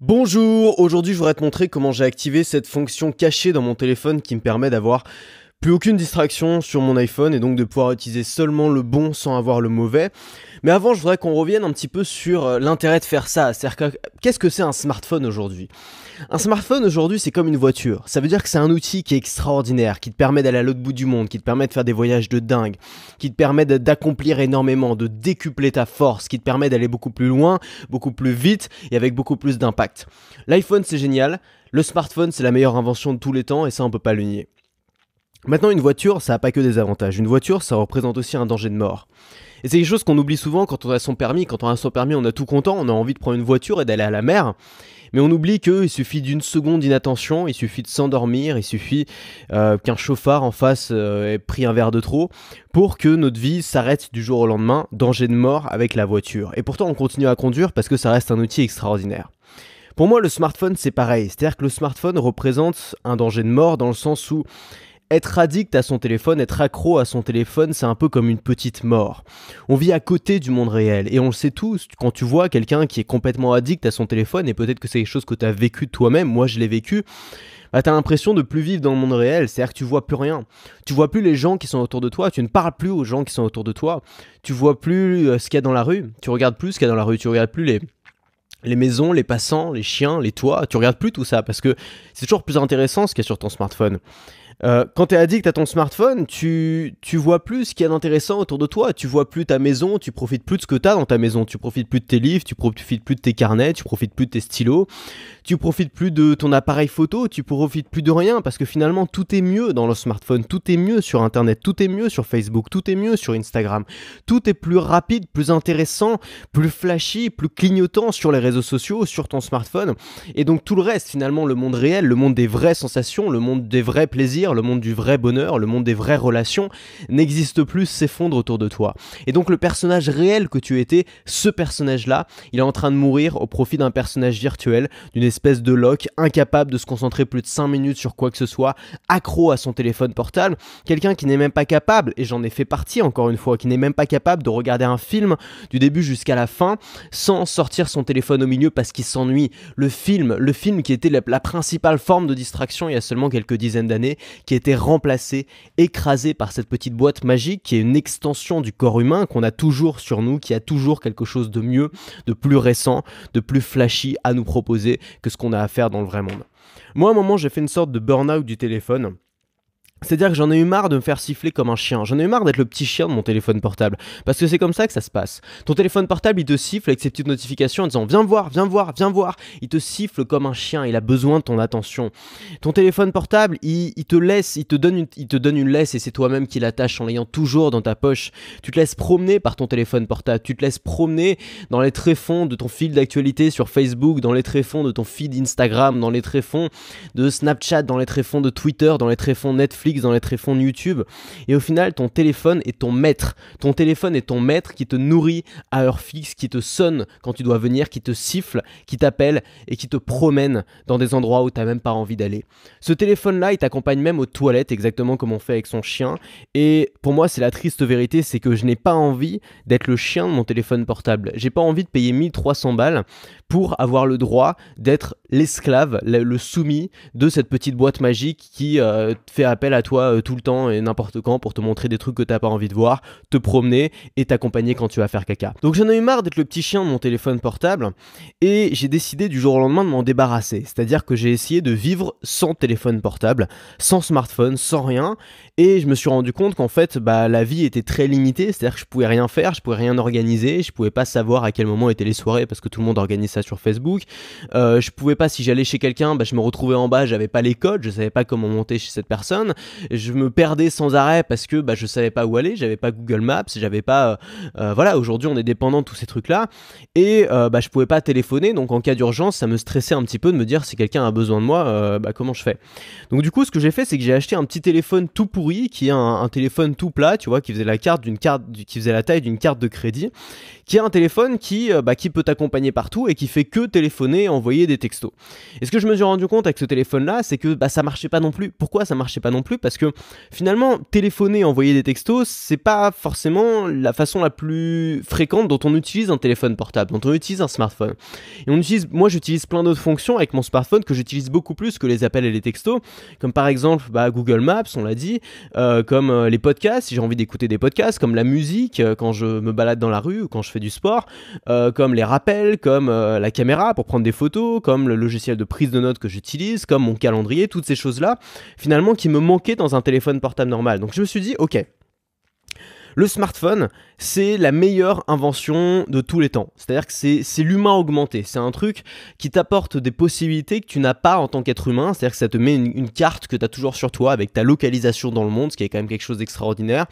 Bonjour, aujourd'hui je voudrais te montrer comment j'ai activé cette fonction cachée dans mon téléphone qui me permet d'avoir plus aucune distraction sur mon iPhone et donc de pouvoir utiliser seulement le bon sans avoir le mauvais. Mais avant, je voudrais qu'on revienne un petit peu sur euh, l'intérêt de faire ça. C'est-à-dire qu'est-ce que c'est un smartphone aujourd'hui? Un smartphone aujourd'hui, c'est comme une voiture. Ça veut dire que c'est un outil qui est extraordinaire, qui te permet d'aller à l'autre bout du monde, qui te permet de faire des voyages de dingue, qui te permet d'accomplir énormément, de décupler ta force, qui te permet d'aller beaucoup plus loin, beaucoup plus vite et avec beaucoup plus d'impact. L'iPhone, c'est génial. Le smartphone, c'est la meilleure invention de tous les temps et ça, on peut pas le nier. Maintenant, une voiture, ça n'a pas que des avantages. Une voiture, ça représente aussi un danger de mort. Et c'est quelque chose qu'on oublie souvent quand on a son permis. Quand on a son permis, on a tout content, on a envie de prendre une voiture et d'aller à la mer. Mais on oublie qu'il suffit d'une seconde d'inattention, il suffit de s'endormir, il suffit euh, qu'un chauffard en face euh, ait pris un verre de trop pour que notre vie s'arrête du jour au lendemain, danger de mort avec la voiture. Et pourtant on continue à conduire parce que ça reste un outil extraordinaire. Pour moi le smartphone c'est pareil, c'est-à-dire que le smartphone représente un danger de mort dans le sens où être addict à son téléphone, être accro à son téléphone, c'est un peu comme une petite mort. On vit à côté du monde réel et on le sait tous, quand tu vois quelqu'un qui est complètement addict à son téléphone, et peut-être que c'est quelque chose que tu as vécu toi-même, moi je l'ai vécu, bah, tu as l'impression de plus vivre dans le monde réel, c'est-à-dire que tu vois plus rien. Tu vois plus les gens qui sont autour de toi, tu ne parles plus aux gens qui sont autour de toi, tu vois plus euh, ce qu'il y a dans la rue, tu regardes plus ce qu'il y a dans la rue, tu regardes plus les les maisons, les passants, les chiens, les toits, tu regardes plus tout ça parce que c'est toujours plus intéressant ce qu'il y a sur ton smartphone. Euh, quand tu es addict à ton smartphone, tu, tu vois plus ce qu'il y a d'intéressant autour de toi. Tu vois plus ta maison, tu profites plus de ce que tu as dans ta maison. Tu profites plus de tes livres, tu profites plus de tes carnets, tu profites plus de tes stylos, tu profites plus de ton appareil photo, tu profites plus de rien parce que finalement tout est mieux dans le smartphone, tout est mieux sur internet, tout est mieux sur Facebook, tout est mieux sur Instagram. Tout est plus rapide, plus intéressant, plus flashy, plus clignotant sur les réseaux sociaux, sur ton smartphone. Et donc tout le reste, finalement, le monde réel, le monde des vraies sensations, le monde des vrais plaisirs, le monde du vrai bonheur, le monde des vraies relations n'existe plus, s'effondre autour de toi. Et donc le personnage réel que tu étais, ce personnage-là, il est en train de mourir au profit d'un personnage virtuel, d'une espèce de loc, incapable de se concentrer plus de 5 minutes sur quoi que ce soit, accro à son téléphone portable, quelqu'un qui n'est même pas capable, et j'en ai fait partie encore une fois, qui n'est même pas capable de regarder un film du début jusqu'à la fin sans sortir son téléphone au milieu parce qu'il s'ennuie. Le film, le film qui était la, la principale forme de distraction il y a seulement quelques dizaines d'années, qui a été remplacé, écrasé par cette petite boîte magique qui est une extension du corps humain qu'on a toujours sur nous, qui a toujours quelque chose de mieux, de plus récent, de plus flashy à nous proposer que ce qu'on a à faire dans le vrai monde. Moi, à un moment, j'ai fait une sorte de burn-out du téléphone. C'est-à-dire que j'en ai eu marre de me faire siffler comme un chien. J'en ai eu marre d'être le petit chien de mon téléphone portable. Parce que c'est comme ça que ça se passe. Ton téléphone portable, il te siffle avec ses petites notifications en disant Viens voir, viens voir, viens voir. Il te siffle comme un chien. Il a besoin de ton attention. Ton téléphone portable, il, te laisse, il te, donne une, il te donne une laisse et c'est toi-même qui l'attache en l'ayant toujours dans ta poche. Tu te laisses promener par ton téléphone portable. Tu te laisses promener dans les tréfonds de ton fil d'actualité sur Facebook, dans les tréfonds de ton feed Instagram, dans les tréfonds de Snapchat, dans les tréfonds de Twitter, dans les tréfonds Netflix dans les tréfonds YouTube. Et au final, ton téléphone est ton maître. Ton téléphone est ton maître qui te nourrit à heure fixe, qui te sonne quand tu dois venir, qui te siffle, qui t'appelle et qui te promène dans des endroits où tu n'as même pas envie d'aller. Ce téléphone-là, il t'accompagne même aux toilettes, exactement comme on fait avec son chien. Et pour moi, c'est la triste vérité, c'est que je n'ai pas envie d'être le chien de mon téléphone portable. J'ai pas envie de payer 1300 balles pour avoir le droit d'être l'esclave, le, soumis de cette petite boîte magique qui euh, fait appel à toi euh, tout le temps et n'importe quand pour te montrer des trucs que t'as pas envie de voir, te promener et t'accompagner quand tu vas faire caca. Donc j'en ai eu marre d'être le petit chien de mon téléphone portable et j'ai décidé du jour au lendemain de m'en débarrasser. C'est-à-dire que j'ai essayé de vivre sans téléphone portable, sans smartphone, sans rien et je me suis rendu compte qu'en fait bah, la vie était très limitée, c'est-à-dire que je pouvais rien faire, je pouvais rien organiser, je pouvais pas savoir à quel moment étaient les soirées parce que tout le monde organise ça sur Facebook. Euh, je pouvais pas si j'allais chez quelqu'un, bah, je me retrouvais en bas, j'avais pas les codes, je savais pas comment monter chez cette personne je me perdais sans arrêt parce que bah, je savais pas où aller, j'avais pas Google Maps, j'avais pas. Euh, euh, voilà, aujourd'hui on est dépendant de tous ces trucs-là. Et euh, bah, je pouvais pas téléphoner, donc en cas d'urgence, ça me stressait un petit peu de me dire si quelqu'un a besoin de moi, bah, comment je fais? Donc du coup, ce que j'ai fait, c'est que j'ai acheté un petit téléphone tout pourri, qui est un, téléphone tout plat, tu vois, qui faisait la carte d'une carte, qui faisait la taille d'une carte de crédit, qui est un téléphone qui, bah, peut t'accompagner partout et qui fait que téléphoner et envoyer des textos. Et ce que je me suis rendu compte avec ce téléphone-là, c'est que bah, ça marchait pas non plus. Pourquoi ça marchait pas non plus? Parce que finalement, téléphoner, envoyer des textos, c'est pas forcément la façon la plus fréquente dont on utilise un téléphone portable, dont on utilise un smartphone. Et on utilise, moi j'utilise plein d'autres fonctions avec mon smartphone que j'utilise beaucoup plus que les appels et les textos, comme par exemple bah, Google Maps, on l'a dit, euh, comme euh, les podcasts, si j'ai envie d'écouter des podcasts, comme la musique euh, quand je me balade dans la rue ou quand je fais du sport, comme les rappels, comme la caméra pour prendre des photos, comme le logiciel de prise de notes que j'utilise, comme mon calendrier, toutes ces choses-là, finalement qui me dans un téléphone portable normal. Donc je me suis dit, ok, le smartphone, c'est la meilleure invention de tous les temps. C'est-à-dire que c'est l'humain augmenté. C'est un truc qui t'apporte des possibilités que tu n'as pas en tant qu'être humain. C'est-à-dire que ça te met une, carte que tu as toujours sur toi avec ta localisation dans le monde, ce qui est quand même quelque chose d'extraordinaire.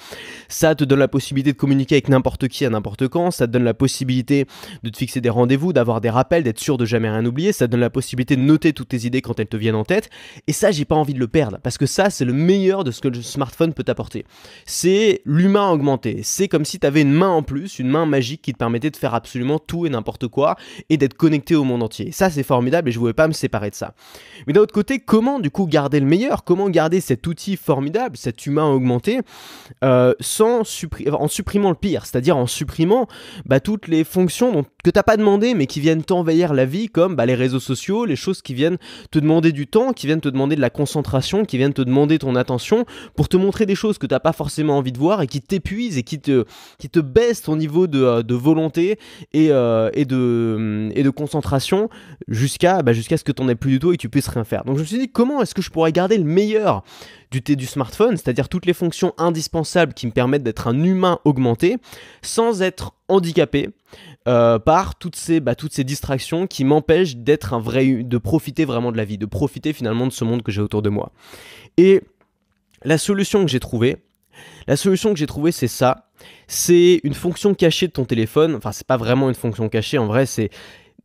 Ça te donne la possibilité de communiquer avec n'importe qui à n'importe quand. Ça te donne la possibilité de te fixer des rendez-vous, d'avoir des rappels, d'être sûr de jamais rien oublier. Ça te donne la possibilité de noter toutes tes idées quand elles te viennent en tête. Et ça, j'ai pas envie de le perdre parce que ça, c'est le meilleur de ce que le smartphone peut t'apporter. C'est l'humain augmenté c'est comme si tu avais une main en plus, une main magique qui te permettait de faire absolument tout et n'importe quoi et d'être connecté au monde entier. Ça, c'est formidable et je ne voulais pas me séparer de ça. Mais d'un autre côté, comment du coup garder le meilleur? Comment garder cet outil formidable, cet humain augmenté, euh, sans en supprimant le pire, c'est-à-dire en supprimant bah, toutes les fonctions dont, que t'as pas demandé mais qui viennent t'envahir la vie, comme bah, les réseaux sociaux, les choses qui viennent te demander du temps, qui viennent te demander de la concentration, qui viennent te demander ton attention pour te montrer des choses que t'as pas forcément envie de voir et qui t'épuisent et qui te, qui te baisse ton niveau de, euh, volonté et, euh, et, de, et de concentration jusqu'à bah, ce que tu n'en aies plus du tout et que tu puisses rien faire. Donc je me suis dit comment est-ce que je pourrais garder le meilleur du, du smartphone, c'est-à-dire toutes les fonctions indispensables qui me permettent d'être un humain augmenté sans être handicapé euh, par toutes ces, bah, toutes ces distractions qui m'empêchent d'être un vrai, de profiter vraiment de la vie, de profiter finalement de ce monde que j'ai autour de moi. Et la solution que j'ai trouvée, la solution que j'ai trouvée, c'est ça. C'est une fonction cachée de ton téléphone. Enfin, c'est pas vraiment une fonction cachée. En vrai, c'est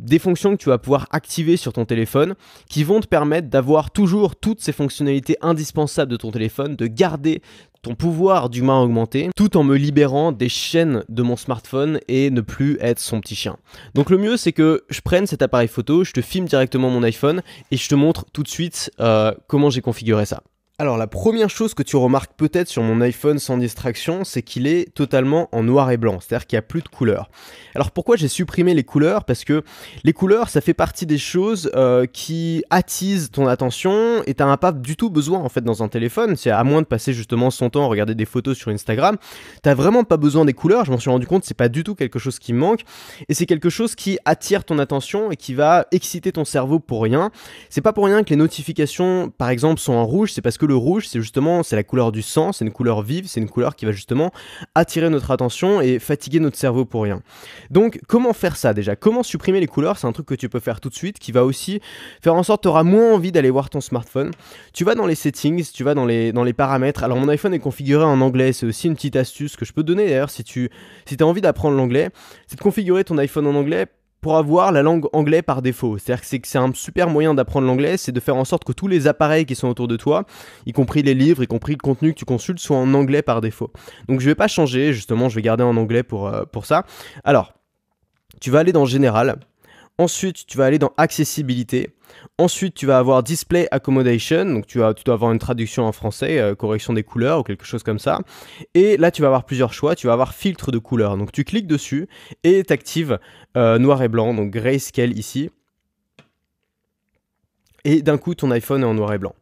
des fonctions que tu vas pouvoir activer sur ton téléphone qui vont te permettre d'avoir toujours toutes ces fonctionnalités indispensables de ton téléphone, de garder ton pouvoir d'humain augmenté, tout en me libérant des chaînes de mon smartphone et ne plus être son petit chien. Donc le mieux c'est que je prenne cet appareil photo, je te filme directement mon iPhone et je te montre tout de suite euh, comment j'ai configuré ça. Alors la première chose que tu remarques peut-être sur mon iPhone sans distraction, c'est qu'il est totalement en noir et blanc, c'est-à-dire qu'il n'y a plus de couleurs. Alors pourquoi j'ai supprimé les couleurs? Parce que les couleurs, ça fait partie des choses euh, qui attisent ton attention et tu n'as pas du tout besoin en fait dans un téléphone. C'est à moins de passer justement son temps à regarder des photos sur Instagram, t'as vraiment pas besoin des couleurs. Je m'en suis rendu compte, c'est pas du tout quelque chose qui manque et c'est quelque chose qui attire ton attention et qui va exciter ton cerveau pour rien. C'est pas pour rien que les notifications, par exemple, sont en rouge, c'est parce que rouge, c'est justement c'est la couleur du sang, c'est une couleur vive, c'est une couleur qui va justement attirer notre attention et fatiguer notre cerveau pour rien. Donc comment faire ça déjà? Comment supprimer les couleurs? C'est un truc que tu peux faire tout de suite qui va aussi faire en sorte que tu auras moins envie d'aller voir ton smartphone. Tu vas dans les settings, tu vas dans les, dans les paramètres. Alors mon iPhone est configuré en anglais, c'est aussi une petite astuce que je peux donner d'ailleurs si tu si as envie d'apprendre l'anglais, c'est de configurer ton iPhone en anglais pour avoir la langue anglais par défaut. C'est-à-dire que c'est un super moyen d'apprendre l'anglais, c'est de faire en sorte que tous les appareils qui sont autour de toi, y compris les livres, y compris le contenu que tu consultes, soient en anglais par défaut. Donc je vais pas changer, justement, je vais garder en anglais pour, euh, pour ça. Alors, tu vas aller dans Général, ensuite tu vas aller dans Accessibilité, Ensuite, tu vas avoir Display Accommodation, donc tu, dois avoir une traduction en français, euh, correction des couleurs ou quelque chose comme ça. Et là, tu vas avoir plusieurs choix. Tu vas avoir filtre de couleurs. Donc tu cliques dessus et tu actives euh, noir et blanc, donc grayscale ici. Et d'un coup, ton iPhone est en noir et blanc.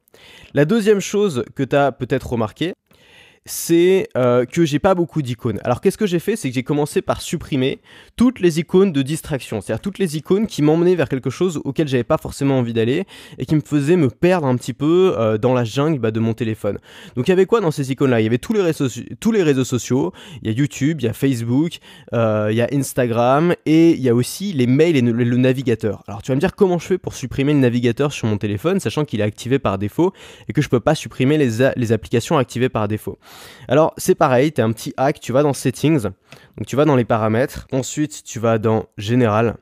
La deuxième chose que tu as peut-être remarqué, c'est euh, que j'ai pas beaucoup d'icônes. Alors qu'est-ce que j'ai fait? C'est que j'ai commencé par supprimer toutes les icônes de distraction, c'est-à-dire toutes les icônes qui m'emmenaient vers quelque chose auquel j'avais pas forcément envie d'aller et qui me faisaient me perdre un petit peu euh, dans la jungle bah, de mon téléphone. Donc il y avait quoi dans ces icônes-là? Il y avait tous les, réseaux, tous les réseaux sociaux, il y a YouTube, il y a Facebook, euh, il y a Instagram et il y a aussi les mails et le, navigateur. Alors tu vas me dire comment je fais pour supprimer le navigateur sur mon téléphone, sachant qu'il est activé par défaut et que je peux pas supprimer les, les applications activées par défaut? Alors c'est pareil, tu as un petit hack, tu vas dans Settings, donc tu vas dans les paramètres, ensuite tu vas dans Général,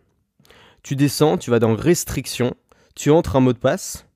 tu descends, tu vas dans Restrictions, tu entres un mot de passe,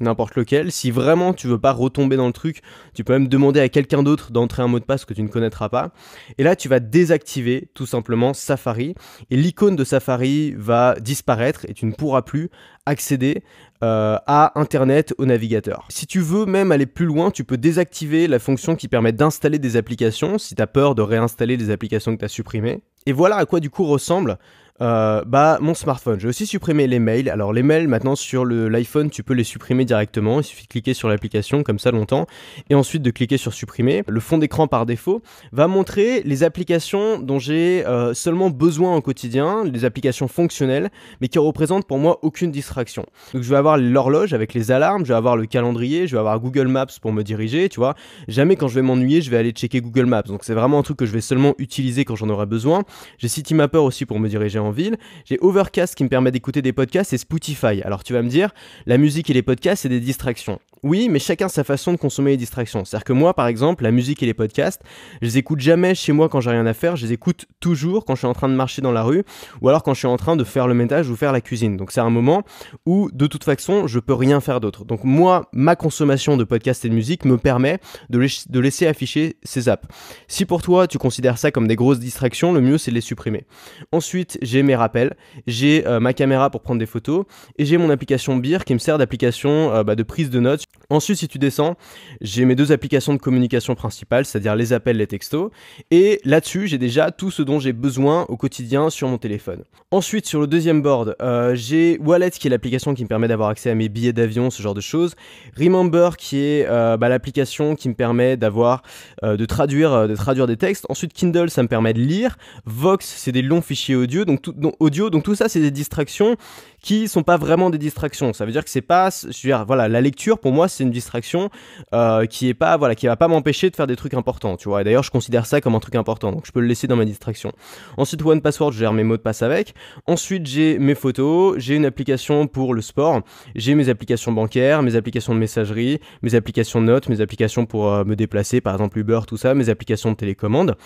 n'importe lequel. Si vraiment tu veux pas retomber dans le truc, tu peux même demander à quelqu'un d'autre d'entrer un mot de passe que tu ne connaîtras pas. Et là, tu vas désactiver tout simplement Safari et l'icône de Safari va disparaître et tu ne pourras plus accéder euh, à Internet au navigateur. Si tu veux même aller plus loin, tu peux désactiver la fonction qui permet d'installer des applications si tu as peur de réinstaller des applications que tu as supprimées. Et voilà à quoi du coup ressemble euh, bah mon smartphone. J'ai aussi supprimé les mails. Alors les mails maintenant sur l'iPhone tu peux les supprimer directement. Il suffit de cliquer sur l'application comme ça longtemps et ensuite de cliquer sur supprimer. Le fond d'écran par défaut va montrer les applications dont j'ai euh, seulement besoin au quotidien, les applications fonctionnelles mais qui représentent pour moi aucune distraction. Donc je vais avoir l'horloge avec les alarmes, je vais avoir le calendrier, je vais avoir Google Maps pour me diriger, tu vois. Jamais quand je vais m'ennuyer je vais aller checker Google Maps. Donc c'est vraiment un truc que je vais seulement utiliser quand j'en aurai besoin. J'ai Citymapper aussi pour me diriger en ville. J'ai Overcast qui me permet d'écouter des podcasts et Spotify. Alors tu vas me dire, la musique et les podcasts, c'est des distractions. Oui, mais chacun sa façon de consommer les distractions. C'est-à-dire que moi, par exemple, la musique et les podcasts, je les écoute jamais chez moi quand j'ai rien à faire, je les écoute toujours quand je suis en train de marcher dans la rue ou alors quand je suis en train de faire le ménage ou faire la cuisine. Donc c'est un moment où, de toute façon, je peux rien faire d'autre. Donc moi, ma consommation de podcasts et de musique me permet de, laisser afficher ces apps. Si pour toi, tu considères ça comme des grosses distractions, le mieux c'est de les supprimer. Ensuite, j'ai mes rappels, j'ai euh, ma caméra pour prendre des photos et j'ai mon application Beer qui me sert d'application euh, bah, de prise de notes Ensuite, si tu descends, j'ai mes deux applications de communication principales, c'est-à-dire les appels, les textos. Et là-dessus, j'ai déjà tout ce dont j'ai besoin au quotidien sur mon téléphone. Ensuite, sur le deuxième board, euh, j'ai Wallet, qui est l'application qui me permet d'avoir accès à mes billets d'avion, ce genre de choses. Remember, qui est euh, bah, l'application qui me permet d'avoir, euh, de traduire, de traduire des textes. Ensuite, Kindle, ça me permet de lire. Vox, c'est des longs fichiers audio. Donc tout, audio, donc tout ça, c'est des distractions qui sont pas vraiment des distractions. Ça veut dire que c'est pas, je veux dire, voilà, la lecture pour moi c'est une distraction euh, qui est pas, voilà, qui va pas m'empêcher de faire des trucs importants, tu vois. Et d'ailleurs je considère ça comme un truc important, donc je peux le laisser dans ma distraction. Ensuite One Password, je gère mes mots de passe avec. Ensuite j'ai mes photos, j'ai une application pour le sport, j'ai mes applications bancaires, mes applications de messagerie, mes applications de notes, mes applications pour euh, me déplacer, par exemple Uber, tout ça, mes applications de télécommande.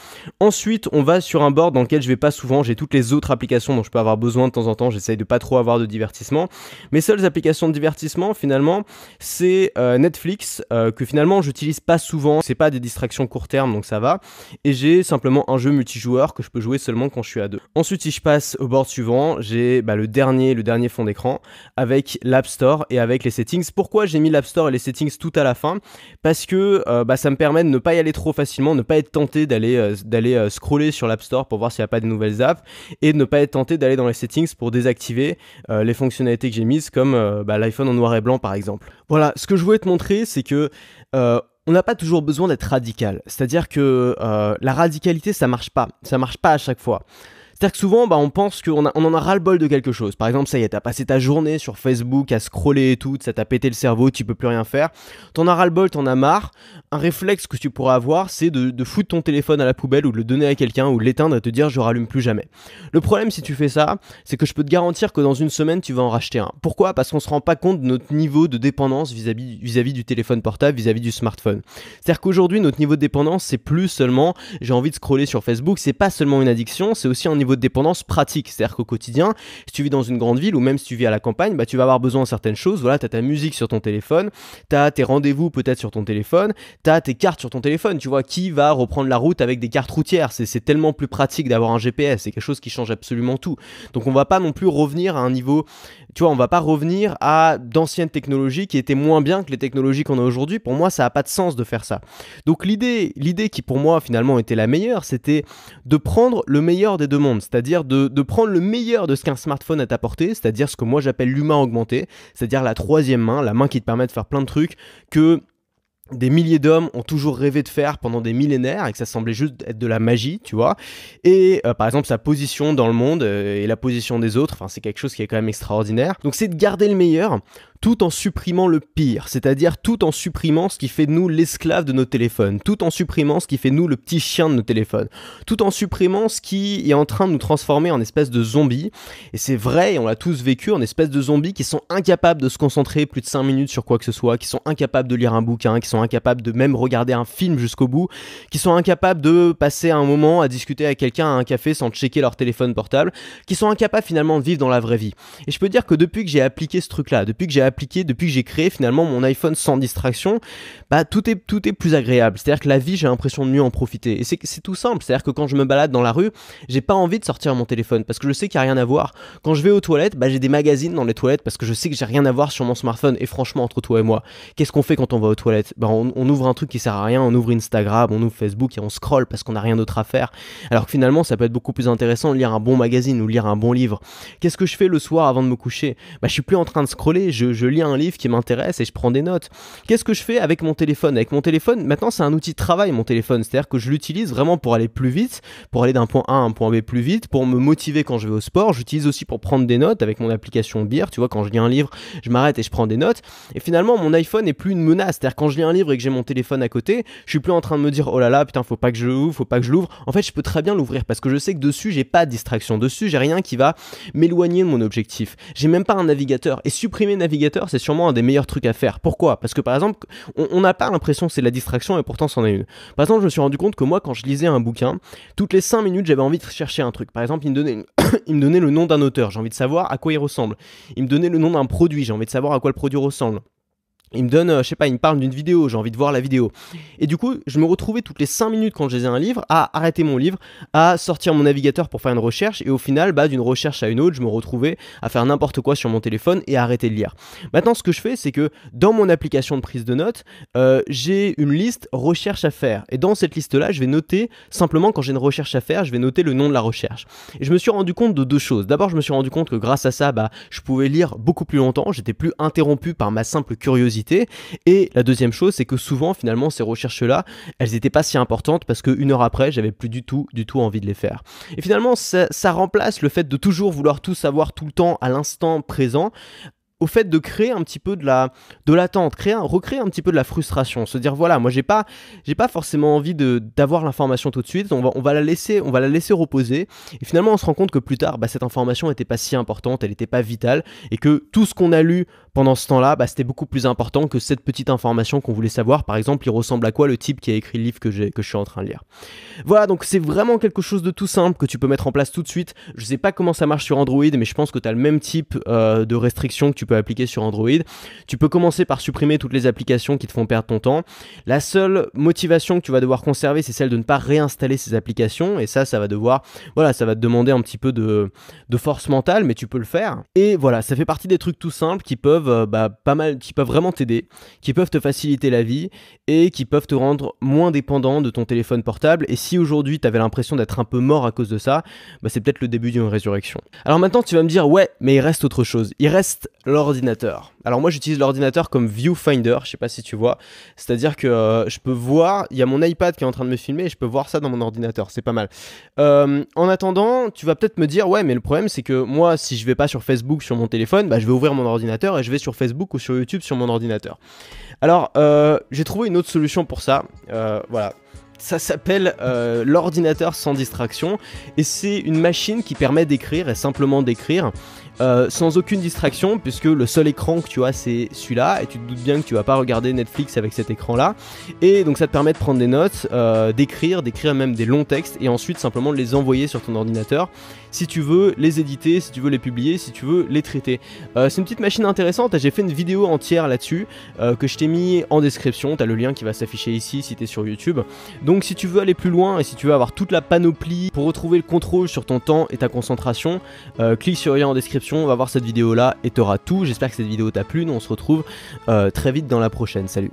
Ensuite on va sur un board dans lequel je vais pas souvent, j'ai toutes les autres applications dont je peux avoir besoin de temps en temps. J'essaye de pas trop avoir de divertissement. Mes seules applications de divertissement, finalement, c'est euh, Netflix, euh, que finalement j'utilise pas souvent. C'est pas des distractions court terme, donc ça va. Et j'ai simplement un jeu multijoueur que je peux jouer seulement quand je suis à deux. Ensuite, si je passe au board suivant, j'ai bah, le dernier, le dernier fond d'écran avec l'App Store et avec les settings. Pourquoi j'ai mis l'App Store et les settings tout à la fin? Parce que euh, bah, ça me permet de ne pas y aller trop facilement, ne pas être tenté d'aller d'aller scroller sur l'App Store pour voir s'il n'y a pas de nouvelles apps et de ne pas être tenté d'aller dans les settings pour désactiver les fonctionnalités que j'ai mises, comme bah, l'iPhone en noir et blanc par exemple. Voilà, ce que je voulais te montrer, c'est que euh, on n'a pas toujours besoin d'être radical. C'est-à-dire que la radicalité, ça marche pas. Ça marche pas à chaque fois. C'est-à-dire que souvent, bah, on pense qu'on on en a ras-le-bol de quelque chose. Par exemple, ça y est, t'as passé ta journée sur Facebook à scroller et tout, ça t'a pété le cerveau, tu peux plus rien faire. T'en as ras-le-bol, t'en as marre. Un réflexe que tu pourrais avoir, c'est de, foutre ton téléphone à la poubelle ou de le donner à quelqu'un ou de l'éteindre et te dire je rallume plus jamais. Le problème, si tu fais ça, c'est que je peux te garantir que dans une semaine, tu vas en racheter un. Pourquoi? Parce qu'on se rend pas compte de notre niveau de dépendance vis-à-vis du téléphone portable, vis-à-vis du smartphone. C'est-à-dire qu'aujourd'hui, notre niveau de dépendance, c'est plus seulement j'ai envie de scroller sur Facebook, c'est pas seulement une addiction, c'est aussi un niveau de dépendance pratique. C'est-à-dire qu'au quotidien, si tu vis dans une grande ville ou même si tu vis à la campagne, bah, tu vas avoir besoin de certaines choses. Voilà, tu as ta musique sur ton téléphone, tu as tes rendez-vous peut-être sur ton téléphone, tu as tes cartes sur ton téléphone. Tu vois, qui va reprendre la route avec des cartes routières? C'est tellement plus pratique d'avoir un GPS. C'est quelque chose qui change absolument tout. Donc on va pas non plus revenir à un niveau, tu vois, on va pas revenir à d'anciennes technologies qui étaient moins bien que les technologies qu'on a aujourd'hui. Pour moi, ça a pas de sens de faire ça. Donc l'idée, l'idée qui pour moi finalement était la meilleure, c'était de prendre le meilleur des deux mondes, c'est-à-dire de, de, prendre le meilleur de ce qu'un smartphone a apporté, c'est-à-dire ce que moi j'appelle l'humain augmenté, c'est-à-dire la troisième main, la main qui te permet de faire plein de trucs que des milliers d'hommes ont toujours rêvé de faire pendant des millénaires et que ça semblait juste être de la magie, tu vois. Et euh, par exemple sa position dans le monde euh, et la position des autres, enfin c'est quelque chose qui est quand même extraordinaire. Donc c'est de garder le meilleur tout en supprimant le pire, c'est-à-dire tout en supprimant ce qui fait de nous l'esclave de nos téléphones, tout en supprimant ce qui fait de nous le petit chien de nos téléphones, tout en supprimant ce qui est en train de nous transformer en espèce de zombies. Et c'est vrai, on l'a tous vécu, en espèce de zombies qui sont incapables de se concentrer plus de 5 minutes sur quoi que ce soit, qui sont incapables de lire un bouquin, qui sont incapables de même regarder un film jusqu'au bout, qui sont incapables de passer un moment à discuter avec quelqu'un à un café sans checker leur téléphone portable, qui sont incapables finalement de vivre dans la vraie vie. Et je peux dire que depuis que j'ai appliqué ce truc-là, depuis que j'ai depuis que j'ai créé finalement mon iPhone sans distraction, bah tout est, tout est plus agréable. C'est-à-dire que la vie, j'ai l'impression de mieux en profiter. Et c'est tout simple. C'est-à-dire que quand je me balade dans la rue, j'ai pas envie de sortir mon téléphone parce que je sais qu'il n'y a rien à voir. Quand je vais aux toilettes, bah j'ai des magazines dans les toilettes parce que je sais que j'ai rien à voir sur mon smartphone. Et franchement, entre toi et moi, qu'est-ce qu'on fait quand on va aux toilettes? Bah on, ouvre un truc qui sert à rien, on ouvre Instagram, on ouvre Facebook et on scroll parce qu'on n'a rien d'autre à faire. Alors que finalement, ça peut être beaucoup plus intéressant de lire un bon magazine ou lire un bon livre. Qu'est-ce que je fais le soir avant de me coucher? Bah je suis plus en train de scroller, je lis un livre qui m'intéresse et je prends des notes. Qu'est-ce que je fais avec mon téléphone? Avec mon téléphone, maintenant c'est un outil de travail mon téléphone, c'est-à-dire que je l'utilise vraiment pour aller plus vite, pour aller d'un point A à un point B plus vite, pour me motiver quand je vais au sport. J'utilise aussi pour prendre des notes avec mon application Beer. Tu vois, quand je lis un livre, je m'arrête et je prends des notes. Et finalement, mon iPhone n'est plus une menace. C'est-à-dire quand je lis un livre et que j'ai mon téléphone à côté, je suis plus en train de me dire oh là là, putain, faut pas que je l'ouvre, faut pas que je l'ouvre. En fait, je peux très bien l'ouvrir parce que je sais que dessus, j'ai pas de distraction. Dessus, j'ai rien qui va m'éloigner mon objectif. J'ai même pas un navigateur. Et supprimer navigateur, c'est sûrement un des meilleurs trucs à faire. Pourquoi? Parce que par exemple, on n'a pas l'impression que c'est la distraction et pourtant c'en est une. Par exemple, je me suis rendu compte que moi, quand je lisais un bouquin, toutes les 5 minutes, j'avais envie de chercher un truc. Par exemple, il me donnait, il me donnait le nom d'un auteur, j'ai envie de savoir à quoi il ressemble. Il me donnait le nom d'un produit, j'ai envie de savoir à quoi le produit ressemble il me donne, euh, je sais pas, il me parle d'une vidéo, j'ai envie de voir la vidéo. Et du coup, je me retrouvais toutes les 5 minutes quand je lisais un livre à arrêter mon livre, à sortir mon navigateur pour faire une recherche, et au final, bah, d'une recherche à une autre, je me retrouvais à faire n'importe quoi sur mon téléphone et à arrêter de lire. Maintenant, ce que je fais, c'est que dans mon application de prise de notes, euh, j'ai une liste recherche à faire. Et dans cette liste-là, je vais noter, simplement quand j'ai une recherche à faire, je vais noter le nom de la recherche. Et je me suis rendu compte de deux choses. D'abord, je me suis rendu compte que grâce à ça, bah, je pouvais lire beaucoup plus longtemps, j'étais plus interrompu par ma simple curiosité et la deuxième chose, c'est que souvent, finalement, ces recherches-là, elles n'étaient pas si importantes parce qu'une heure après, j'avais plus du tout, du tout envie de les faire. Et finalement, ça, ça remplace le fait de toujours vouloir tout savoir tout le temps à l'instant présent au fait de créer un petit peu de la de l'attente, créer recréer un petit peu de la frustration, se dire voilà, moi j'ai pas j'ai pas forcément envie de d'avoir l'information tout de suite, on va on va la laisser on va la laisser reposer et finalement on se rend compte que plus tard bah, cette information n'était pas si importante, elle n'était pas vitale et que tout ce qu'on a lu pendant ce temps-là, bah, c'était beaucoup plus important que cette petite information qu'on voulait savoir. Par exemple, il ressemble à quoi le type qui a écrit le livre que, que je suis en train de lire? Voilà, donc c'est vraiment quelque chose de tout simple que tu peux mettre en place tout de suite. Je sais pas comment ça marche sur Android, mais je pense que tu as le même type euh, de restrictions que tu peux appliquer sur Android. Tu peux commencer par supprimer toutes les applications qui te font perdre ton temps. La seule motivation que tu vas devoir conserver, c'est celle de ne pas réinstaller ces applications. Et ça, ça va devoir, voilà, ça va te demander un petit peu de, force mentale, mais tu peux le faire. Et voilà, ça fait partie des trucs tout simples qui peuvent euh, bah, pas mal, qui peuvent vraiment t'aider, qui peuvent te faciliter la vie et qui peuvent te rendre moins dépendant de ton téléphone portable. Et si aujourd'hui tu avais l'impression d'être un peu mort à cause de ça, bah, c'est peut-être le début d'une résurrection. Alors maintenant tu vas me dire ouais, mais il reste autre chose. Il reste Alors moi j'utilise l'ordinateur comme viewfinder, je sais pas si tu vois. C'est-à-dire que euh, je peux voir, il y a mon iPad qui est en train de me filmer et je peux voir ça dans mon ordinateur, c'est pas mal. Euh, en attendant, tu vas peut-être me dire ouais mais le problème c'est que moi si je vais pas sur Facebook sur mon téléphone, bah, je vais ouvrir mon ordinateur et je vais sur Facebook ou sur YouTube sur mon ordinateur. Alors euh, j'ai trouvé une autre solution pour ça. voilà, ça s'appelle l'ordinateur sans distraction et c'est une machine qui permet d'écrire et simplement d'écrire euh, sans aucune distraction, puisque le seul écran que tu as c'est celui-là, et tu te doutes bien que tu vas pas regarder Netflix avec cet écran-là. Et donc ça te permet de prendre des notes, euh, d'écrire, d'écrire même des longs textes, et ensuite simplement de les envoyer sur ton ordinateur. Si tu veux les éditer, si tu veux les publier, si tu veux les traiter. Euh, c'est une petite machine intéressante, j'ai fait une vidéo entière là-dessus, que je t'ai mis en description, tu as le lien qui va s'afficher ici si tu es sur YouTube. Donc si tu veux aller plus loin, et si tu veux avoir toute la panoplie pour retrouver le contrôle sur ton temps et ta concentration, clique sur le lien en description on va voir cette vidéo là et t'auras tout. J'espère que cette vidéo t'a plu. Nous on se retrouve euh, très vite dans la prochaine. Salut